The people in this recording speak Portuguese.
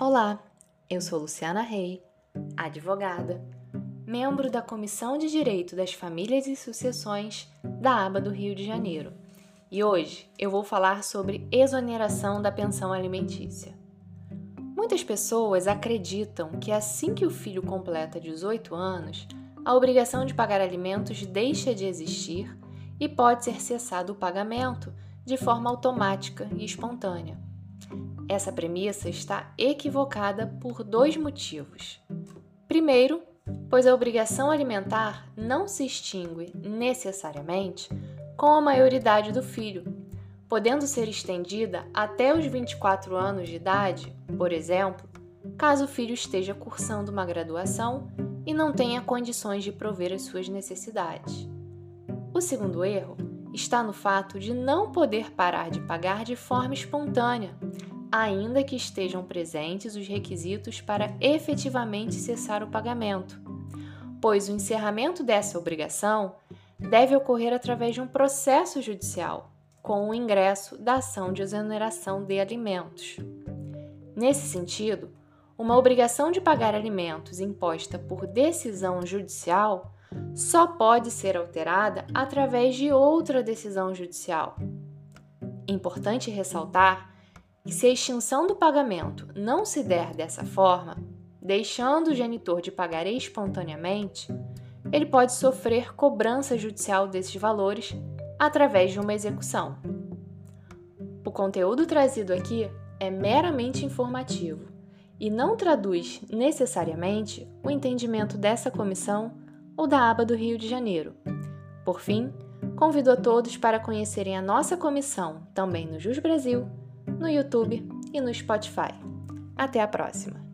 Olá, eu sou Luciana Rei, advogada, membro da Comissão de Direito das Famílias e Sucessões da ABA do Rio de Janeiro. E hoje eu vou falar sobre exoneração da pensão alimentícia. Muitas pessoas acreditam que assim que o filho completa 18 anos, a obrigação de pagar alimentos deixa de existir e pode ser cessado o pagamento de forma automática e espontânea. Essa premissa está equivocada por dois motivos. Primeiro, pois a obrigação alimentar não se extingue necessariamente com a maioridade do filho, podendo ser estendida até os 24 anos de idade, por exemplo, caso o filho esteja cursando uma graduação e não tenha condições de prover as suas necessidades. O segundo erro está no fato de não poder parar de pagar de forma espontânea, ainda que estejam presentes os requisitos para efetivamente cessar o pagamento, pois o encerramento dessa obrigação deve ocorrer através de um processo judicial, com o ingresso da ação de exoneração de alimentos. Nesse sentido, uma obrigação de pagar alimentos imposta por decisão judicial só pode ser alterada através de outra decisão judicial. Importante ressaltar que se a extinção do pagamento não se der dessa forma, deixando o genitor de pagar espontaneamente, ele pode sofrer cobrança judicial desses valores através de uma execução. O conteúdo trazido aqui é meramente informativo e não traduz necessariamente o entendimento dessa comissão ou da aba do Rio de Janeiro. Por fim, convido a todos para conhecerem a nossa comissão também no Jus Brasil no YouTube e no Spotify. Até a próxima!